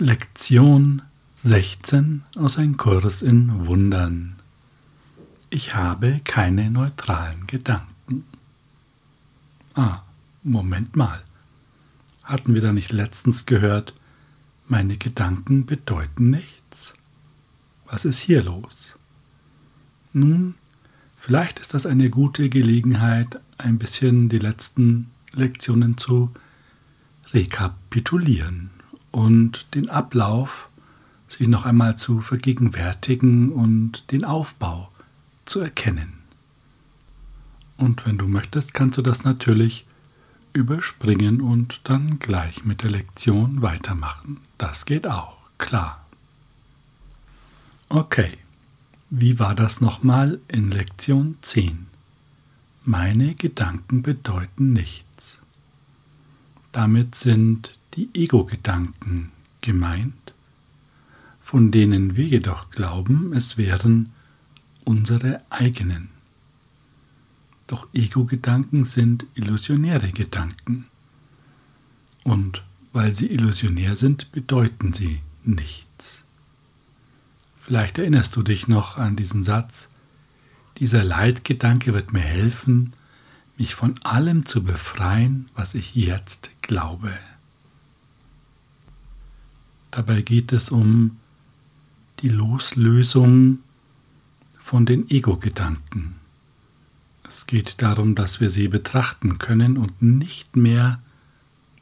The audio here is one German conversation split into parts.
Lektion 16 aus einem Kurs in Wundern. Ich habe keine neutralen Gedanken. Ah, Moment mal. Hatten wir da nicht letztens gehört, meine Gedanken bedeuten nichts? Was ist hier los? Nun, vielleicht ist das eine gute Gelegenheit, ein bisschen die letzten Lektionen zu rekapitulieren und den Ablauf sich noch einmal zu vergegenwärtigen und den Aufbau zu erkennen. Und wenn du möchtest, kannst du das natürlich überspringen und dann gleich mit der Lektion weitermachen. Das geht auch, klar. Okay, wie war das nochmal in Lektion 10? Meine Gedanken bedeuten nichts. Damit sind die Ego-Gedanken gemeint, von denen wir jedoch glauben, es wären unsere eigenen. Doch Ego-Gedanken sind illusionäre Gedanken. Und weil sie illusionär sind, bedeuten sie nichts. Vielleicht erinnerst du dich noch an diesen Satz, dieser Leitgedanke wird mir helfen, mich von allem zu befreien, was ich jetzt glaube. Dabei geht es um die Loslösung von den Ego-Gedanken. Es geht darum, dass wir sie betrachten können und nicht mehr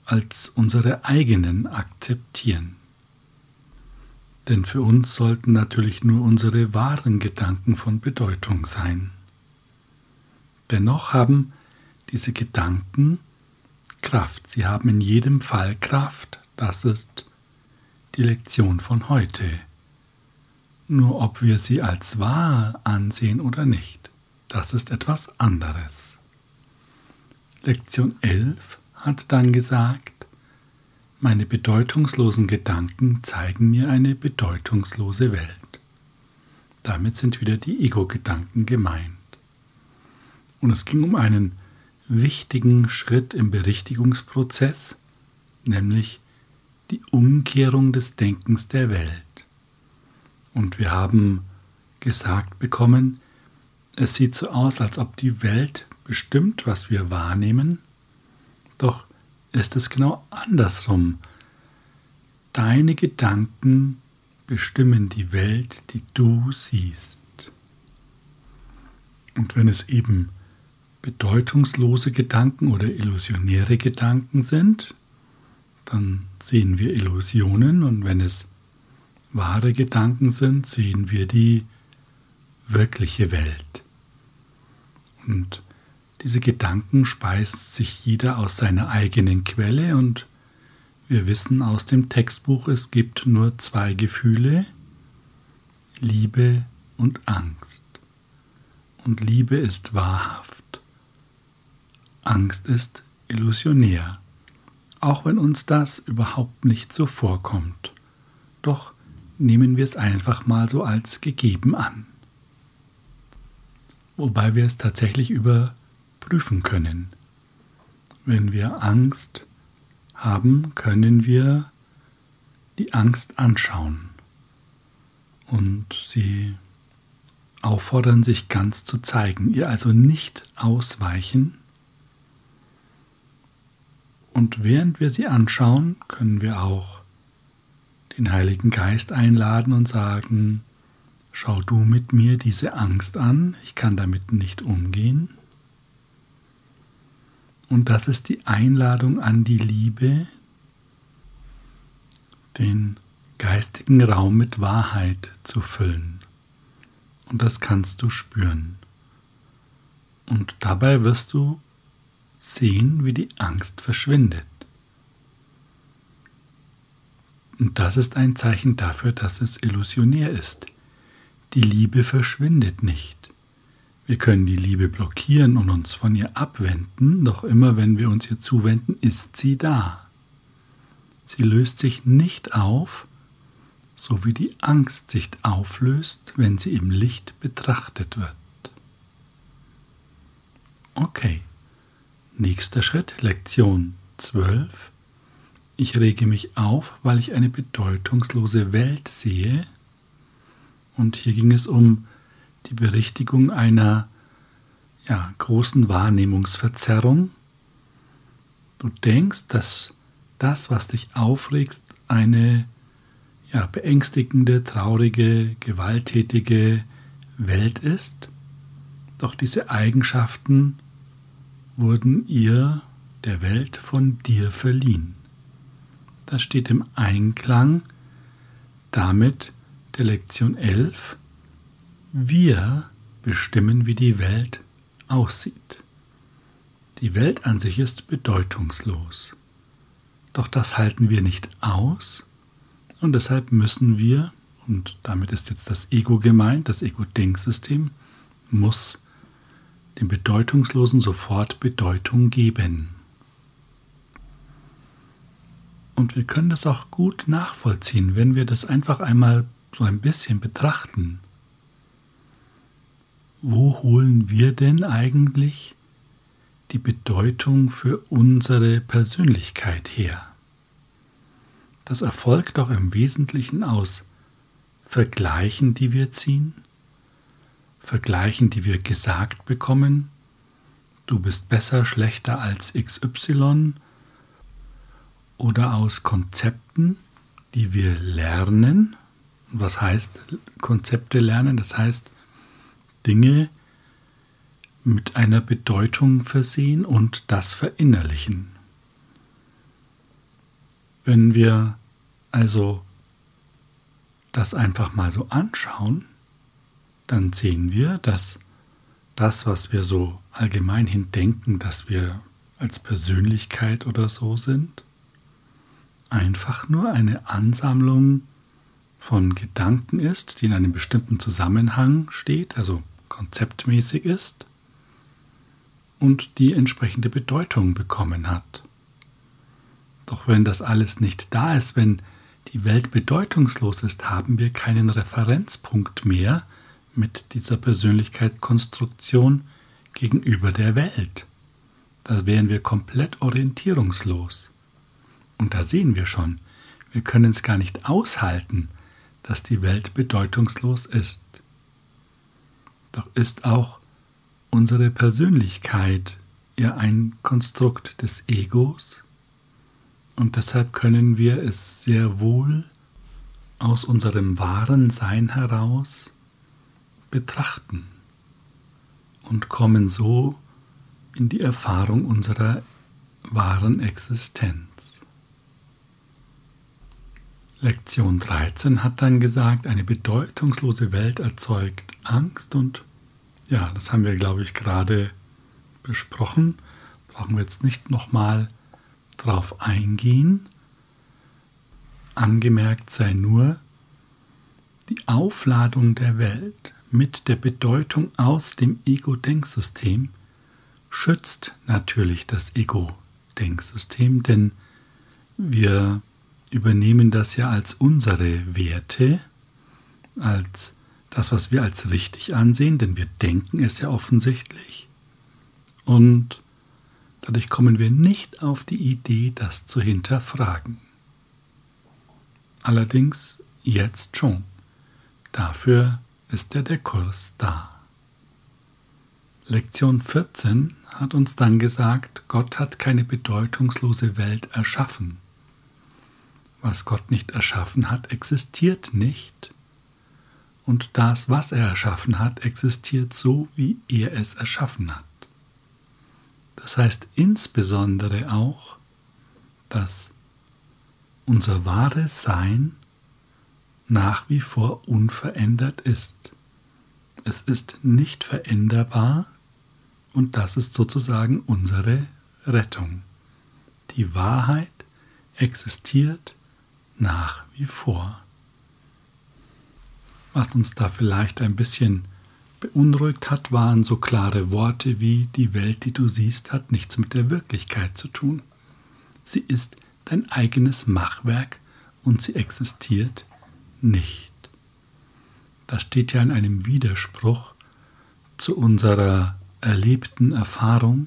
als unsere eigenen akzeptieren. Denn für uns sollten natürlich nur unsere wahren Gedanken von Bedeutung sein. Dennoch haben diese Gedanken Kraft. Sie haben in jedem Fall Kraft. Das ist die Lektion von heute. Nur ob wir sie als wahr ansehen oder nicht, das ist etwas anderes. Lektion 11 hat dann gesagt, meine bedeutungslosen Gedanken zeigen mir eine bedeutungslose Welt. Damit sind wieder die Ego-Gedanken gemeint. Und es ging um einen wichtigen Schritt im Berichtigungsprozess, nämlich die Umkehrung des Denkens der Welt. Und wir haben gesagt bekommen, es sieht so aus, als ob die Welt bestimmt, was wir wahrnehmen, doch ist es genau andersrum. Deine Gedanken bestimmen die Welt, die du siehst. Und wenn es eben bedeutungslose Gedanken oder illusionäre Gedanken sind, dann sehen wir Illusionen und wenn es wahre Gedanken sind, sehen wir die wirkliche Welt. Und diese Gedanken speist sich jeder aus seiner eigenen Quelle und wir wissen aus dem Textbuch, es gibt nur zwei Gefühle, Liebe und Angst. Und Liebe ist wahrhaft, Angst ist illusionär auch wenn uns das überhaupt nicht so vorkommt. Doch nehmen wir es einfach mal so als gegeben an. Wobei wir es tatsächlich überprüfen können. Wenn wir Angst haben, können wir die Angst anschauen und sie auffordern, sich ganz zu zeigen, ihr also nicht ausweichen, und während wir sie anschauen, können wir auch den Heiligen Geist einladen und sagen, schau du mit mir diese Angst an, ich kann damit nicht umgehen. Und das ist die Einladung an die Liebe, den geistigen Raum mit Wahrheit zu füllen. Und das kannst du spüren. Und dabei wirst du sehen, wie die Angst verschwindet. Und das ist ein Zeichen dafür, dass es illusionär ist. Die Liebe verschwindet nicht. Wir können die Liebe blockieren und uns von ihr abwenden, doch immer wenn wir uns ihr zuwenden, ist sie da. Sie löst sich nicht auf, so wie die Angst sich auflöst, wenn sie im Licht betrachtet wird. Okay. Nächster Schritt, Lektion 12. ich rege mich auf, weil ich eine bedeutungslose Welt sehe. Und hier ging es um die Berichtigung einer ja, großen Wahrnehmungsverzerrung. Du denkst, dass das, was dich aufregst, eine ja, beängstigende, traurige, gewalttätige Welt ist. Doch diese Eigenschaften wurden ihr, der Welt, von dir verliehen. Das steht im Einklang damit der Lektion 11. Wir bestimmen, wie die Welt aussieht. Die Welt an sich ist bedeutungslos. Doch das halten wir nicht aus und deshalb müssen wir, und damit ist jetzt das Ego gemeint, das Ego-Denksystem, muss dem Bedeutungslosen sofort Bedeutung geben. Und wir können das auch gut nachvollziehen, wenn wir das einfach einmal so ein bisschen betrachten. Wo holen wir denn eigentlich die Bedeutung für unsere Persönlichkeit her? Das erfolgt doch im Wesentlichen aus Vergleichen, die wir ziehen, Vergleichen, die wir gesagt bekommen, du bist besser, schlechter als XY, oder aus Konzepten, die wir lernen. Was heißt Konzepte lernen? Das heißt Dinge mit einer Bedeutung versehen und das verinnerlichen. Wenn wir also das einfach mal so anschauen, dann sehen wir, dass das, was wir so allgemeinhin denken, dass wir als Persönlichkeit oder so sind, einfach nur eine Ansammlung von Gedanken ist, die in einem bestimmten Zusammenhang steht, also konzeptmäßig ist und die entsprechende Bedeutung bekommen hat. Doch wenn das alles nicht da ist, wenn die Welt bedeutungslos ist, haben wir keinen Referenzpunkt mehr mit dieser Persönlichkeitskonstruktion gegenüber der Welt. Da wären wir komplett orientierungslos. Und da sehen wir schon, wir können es gar nicht aushalten, dass die Welt bedeutungslos ist. Doch ist auch unsere Persönlichkeit ja ein Konstrukt des Egos? Und deshalb können wir es sehr wohl aus unserem wahren Sein heraus betrachten und kommen so in die Erfahrung unserer wahren Existenz. Lektion 13 hat dann gesagt, eine bedeutungslose Welt erzeugt Angst und ja, das haben wir, glaube ich, gerade besprochen. Brauchen wir jetzt nicht nochmal drauf eingehen. Angemerkt sei nur, die Aufladung der Welt mit der Bedeutung aus dem Ego-Denksystem schützt natürlich das Ego-Denksystem, denn wir übernehmen das ja als unsere Werte, als das, was wir als richtig ansehen, denn wir denken es ja offensichtlich. Und Dadurch kommen wir nicht auf die Idee, das zu hinterfragen. Allerdings jetzt schon. Dafür ist ja der Kurs da. Lektion 14 hat uns dann gesagt, Gott hat keine bedeutungslose Welt erschaffen. Was Gott nicht erschaffen hat, existiert nicht. Und das, was er erschaffen hat, existiert so, wie er es erschaffen hat. Das heißt insbesondere auch, dass unser wahres Sein nach wie vor unverändert ist. Es ist nicht veränderbar und das ist sozusagen unsere Rettung. Die Wahrheit existiert nach wie vor. Was uns da vielleicht ein bisschen beunruhigt hat, waren so klare Worte wie die Welt, die du siehst, hat nichts mit der Wirklichkeit zu tun. Sie ist dein eigenes Machwerk und sie existiert nicht. Das steht ja in einem Widerspruch zu unserer erlebten Erfahrung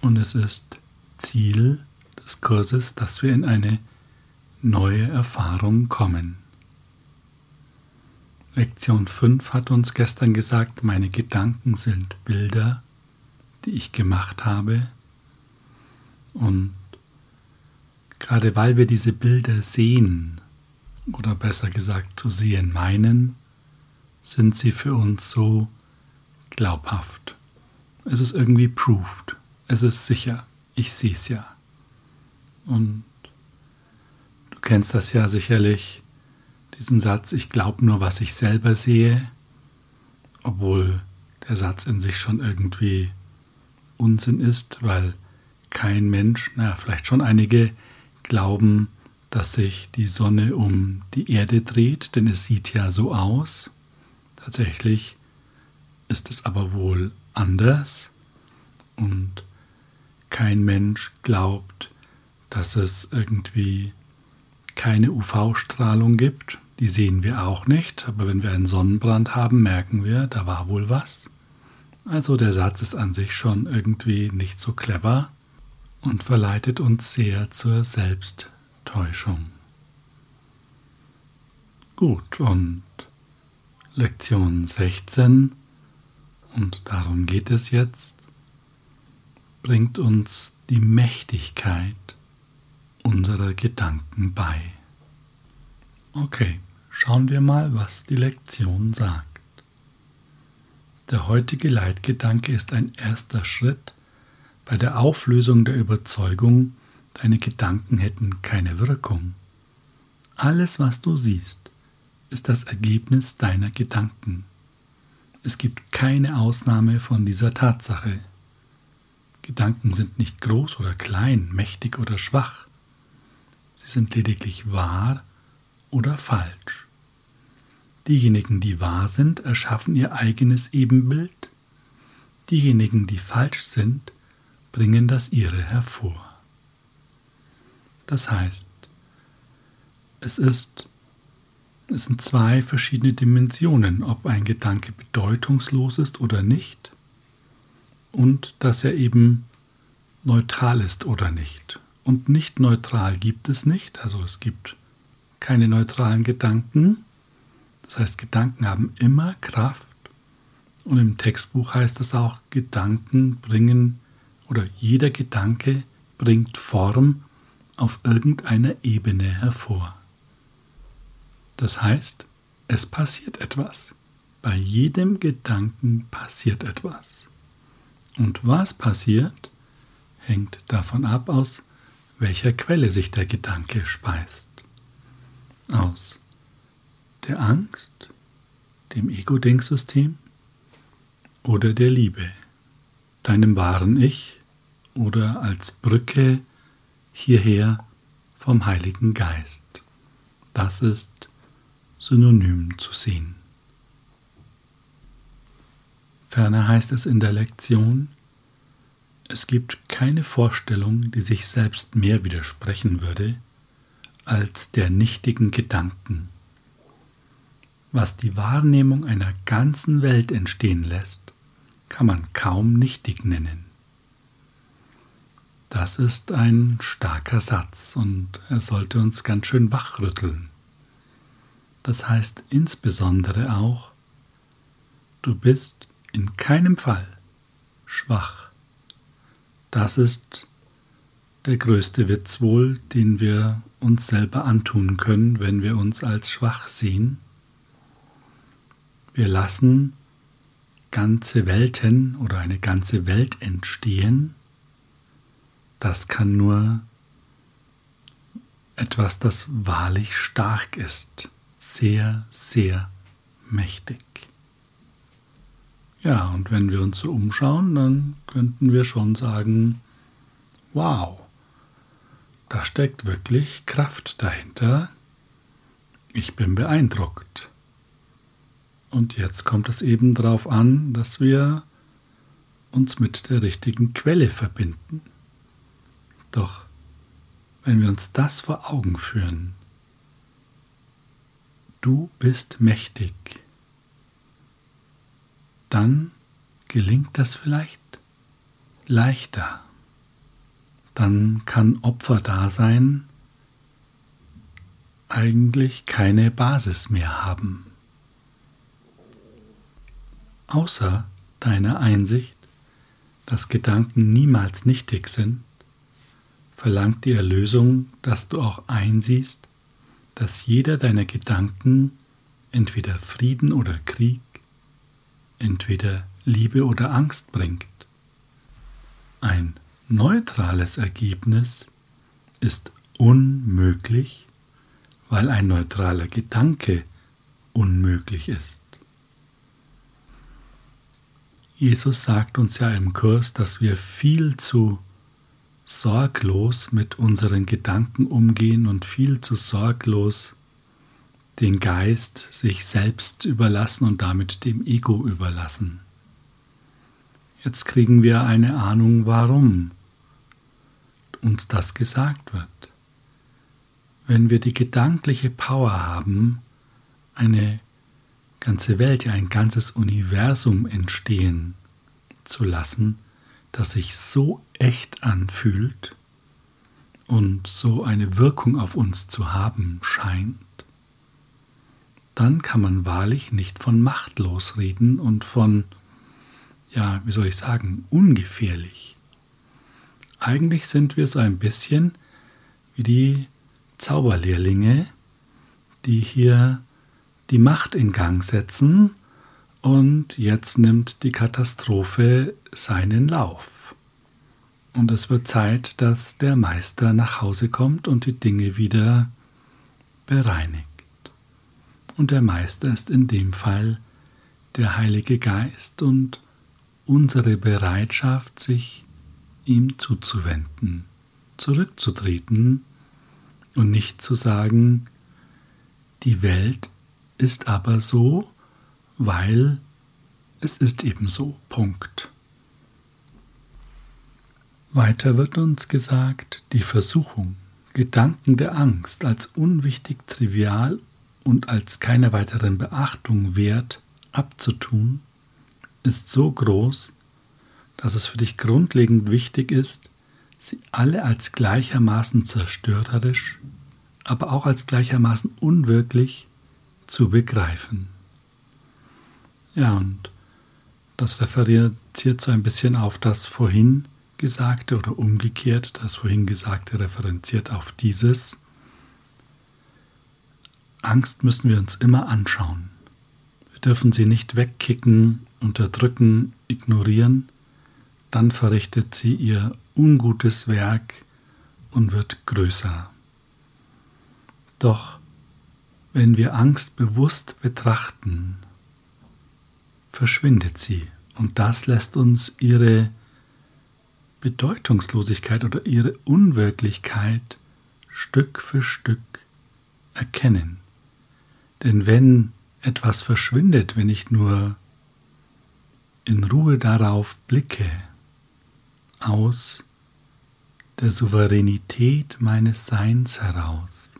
und es ist Ziel des Kurses, dass wir in eine neue Erfahrung kommen. Lektion 5 hat uns gestern gesagt, meine Gedanken sind Bilder, die ich gemacht habe. Und gerade weil wir diese Bilder sehen, oder besser gesagt zu sehen meinen, sind sie für uns so glaubhaft. Es ist irgendwie proved. Es ist sicher. Ich sehe es ja. Und du kennst das ja sicherlich, diesen Satz, ich glaube nur, was ich selber sehe, obwohl der Satz in sich schon irgendwie Unsinn ist, weil kein Mensch, naja, vielleicht schon einige glauben, dass sich die Sonne um die Erde dreht, denn es sieht ja so aus. Tatsächlich ist es aber wohl anders und kein Mensch glaubt, dass es irgendwie keine UV-Strahlung gibt. Die sehen wir auch nicht, aber wenn wir einen Sonnenbrand haben, merken wir, da war wohl was. Also der Satz ist an sich schon irgendwie nicht so clever und verleitet uns sehr zur Selbsttäuschung. Gut, und Lektion 16, und darum geht es jetzt, bringt uns die Mächtigkeit unserer Gedanken bei. Okay, schauen wir mal, was die Lektion sagt. Der heutige Leitgedanke ist ein erster Schritt bei der Auflösung der Überzeugung, deine Gedanken hätten keine Wirkung. Alles, was du siehst, ist das Ergebnis deiner Gedanken. Es gibt keine Ausnahme von dieser Tatsache. Gedanken sind nicht groß oder klein, mächtig oder schwach. Sie sind lediglich wahr oder falsch. Diejenigen, die wahr sind, erschaffen ihr eigenes Ebenbild. Diejenigen, die falsch sind, bringen das ihre hervor. Das heißt, es ist es sind zwei verschiedene Dimensionen, ob ein Gedanke bedeutungslos ist oder nicht und dass er eben neutral ist oder nicht. Und nicht neutral gibt es nicht, also es gibt keine neutralen Gedanken. Das heißt, Gedanken haben immer Kraft. Und im Textbuch heißt es auch, Gedanken bringen oder jeder Gedanke bringt Form auf irgendeiner Ebene hervor. Das heißt, es passiert etwas. Bei jedem Gedanken passiert etwas. Und was passiert, hängt davon ab, aus welcher Quelle sich der Gedanke speist. Aus der Angst, dem Ego-Denksystem oder der Liebe, deinem wahren Ich oder als Brücke hierher vom Heiligen Geist. Das ist synonym zu sehen. Ferner heißt es in der Lektion, es gibt keine Vorstellung, die sich selbst mehr widersprechen würde, als der nichtigen Gedanken. Was die Wahrnehmung einer ganzen Welt entstehen lässt, kann man kaum nichtig nennen. Das ist ein starker Satz und er sollte uns ganz schön wachrütteln. Das heißt insbesondere auch, du bist in keinem Fall schwach. Das ist der größte Witz wohl, den wir uns selber antun können, wenn wir uns als schwach sehen. Wir lassen ganze Welten oder eine ganze Welt entstehen. Das kann nur etwas, das wahrlich stark ist sehr, sehr mächtig. Ja, und wenn wir uns so umschauen, dann könnten wir schon sagen, wow, da steckt wirklich Kraft dahinter. Ich bin beeindruckt. Und jetzt kommt es eben darauf an, dass wir uns mit der richtigen Quelle verbinden. Doch wenn wir uns das vor Augen führen, du bist mächtig, dann gelingt das vielleicht leichter. dann kann Opferdasein eigentlich keine Basis mehr haben. Außer deiner Einsicht, dass Gedanken niemals nichtig sind, verlangt die Erlösung, dass du auch einsiehst, dass jeder deiner Gedanken entweder Frieden oder Krieg, entweder Liebe oder Angst bringt. Ein neutrales Ergebnis ist unmöglich, weil ein neutraler Gedanke unmöglich ist. Jesus sagt uns ja im Kurs, dass wir viel zu sorglos mit unseren Gedanken umgehen und viel zu sorglos den Geist sich selbst überlassen und damit dem Ego überlassen. Jetzt kriegen wir eine Ahnung, warum uns das gesagt wird. Wenn wir die gedankliche Power haben, eine ganze Welt, ein ganzes Universum entstehen zu lassen, das sich so echt anfühlt und so eine Wirkung auf uns zu haben scheint, dann kann man wahrlich nicht von machtlos reden und von, ja, wie soll ich sagen, ungefährlich. Eigentlich sind wir so ein bisschen wie die Zauberlehrlinge, die hier die Macht in Gang setzen und jetzt nimmt die Katastrophe seinen Lauf. Und es wird Zeit, dass der Meister nach Hause kommt und die Dinge wieder bereinigt. Und der Meister ist in dem Fall der Heilige Geist und unsere Bereitschaft, sich ihm zuzuwenden, zurückzutreten und nicht zu sagen, die Welt ist aber so, weil es ist eben so. Punkt. Weiter wird uns gesagt, die Versuchung, Gedanken der Angst als unwichtig, trivial und als keine weiteren Beachtung wert abzutun, ist so groß, dass es für dich grundlegend wichtig ist, sie alle als gleichermaßen zerstörerisch, aber auch als gleichermaßen unwirklich zu begreifen. Ja, und das referiert so ein bisschen auf das vorhin Gesagte oder umgekehrt. Das vorhin Gesagte referenziert auf dieses. Angst müssen wir uns immer anschauen. Wir dürfen sie nicht wegkicken, unterdrücken, ignorieren. Dann verrichtet sie ihr ungutes Werk und wird größer. Doch wenn wir Angst bewusst betrachten, verschwindet sie und das lässt uns ihre Bedeutungslosigkeit oder ihre Unwirklichkeit Stück für Stück erkennen. Denn wenn etwas verschwindet, wenn ich nur in Ruhe darauf blicke, aus der Souveränität meines Seins heraus,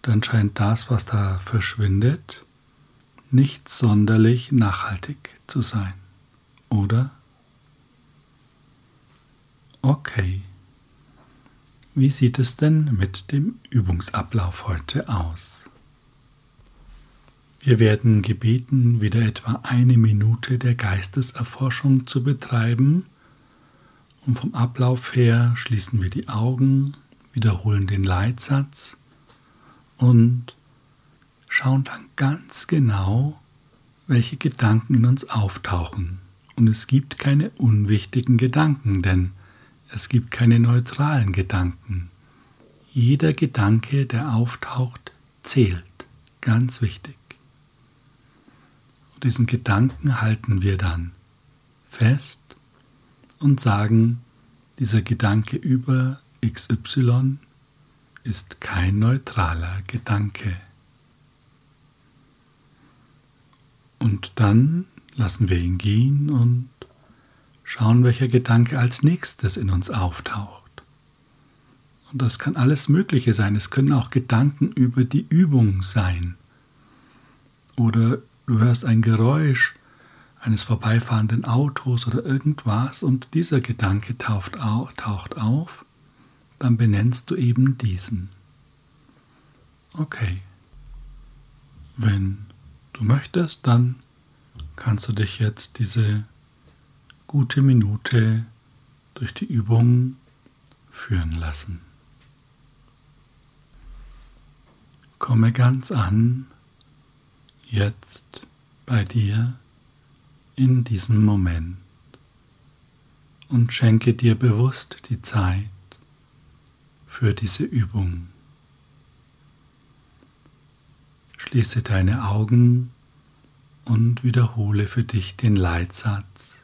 dann scheint das, was da verschwindet, nicht sonderlich nachhaltig zu sein, oder? Okay. Wie sieht es denn mit dem Übungsablauf heute aus? Wir werden gebeten, wieder etwa eine Minute der Geisteserforschung zu betreiben. Und vom Ablauf her schließen wir die Augen, wiederholen den Leitsatz und schauen dann ganz genau, welche Gedanken in uns auftauchen. Und es gibt keine unwichtigen Gedanken, denn es gibt keine neutralen Gedanken. Jeder Gedanke, der auftaucht, zählt. Ganz wichtig. Und diesen Gedanken halten wir dann fest und sagen, dieser Gedanke über XY ist kein neutraler Gedanke. Und dann lassen wir ihn gehen und schauen, welcher Gedanke als nächstes in uns auftaucht. Und das kann alles Mögliche sein. Es können auch Gedanken über die Übung sein. Oder du hörst ein Geräusch, eines vorbeifahrenden Autos oder irgendwas und dieser Gedanke taucht auf, dann benennst du eben diesen. Okay. Wenn du möchtest, dann kannst du dich jetzt diese gute Minute durch die Übung führen lassen. Komme ganz an, jetzt bei dir in diesem Moment und schenke dir bewusst die Zeit für diese Übung. Schließe deine Augen und wiederhole für dich den Leitsatz.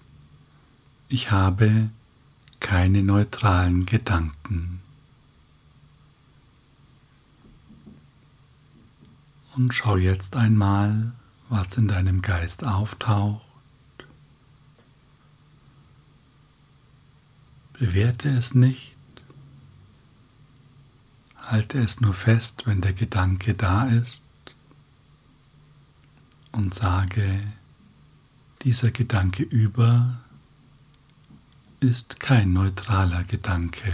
Ich habe keine neutralen Gedanken. Und schau jetzt einmal, was in deinem Geist auftaucht. Bewerte es nicht, halte es nur fest, wenn der Gedanke da ist und sage, dieser Gedanke über ist kein neutraler Gedanke.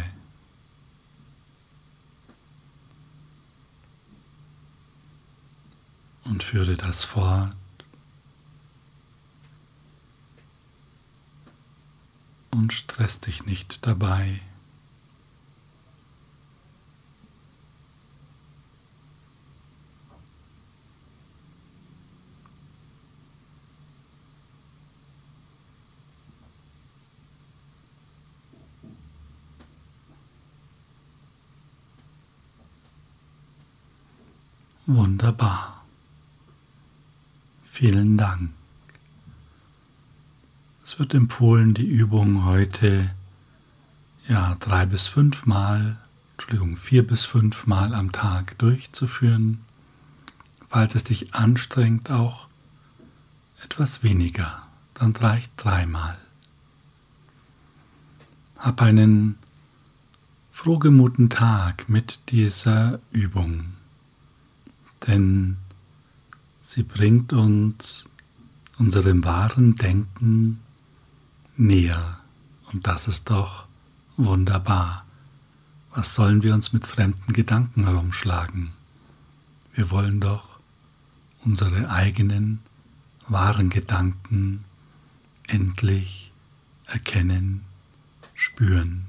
Und führe das fort. Und stress dich nicht dabei. Wunderbar. Vielen Dank. Es wird empfohlen, die Übung heute ja drei bis fünfmal, Entschuldigung, vier bis fünfmal am Tag durchzuführen. Falls es dich anstrengt, auch etwas weniger, dann reicht dreimal. Hab einen frohgemuten Tag mit dieser Übung denn sie bringt uns unserem wahren Denken näher. Und das ist doch wunderbar. Was sollen wir uns mit fremden Gedanken herumschlagen? Wir wollen doch unsere eigenen wahren Gedanken endlich erkennen, spüren.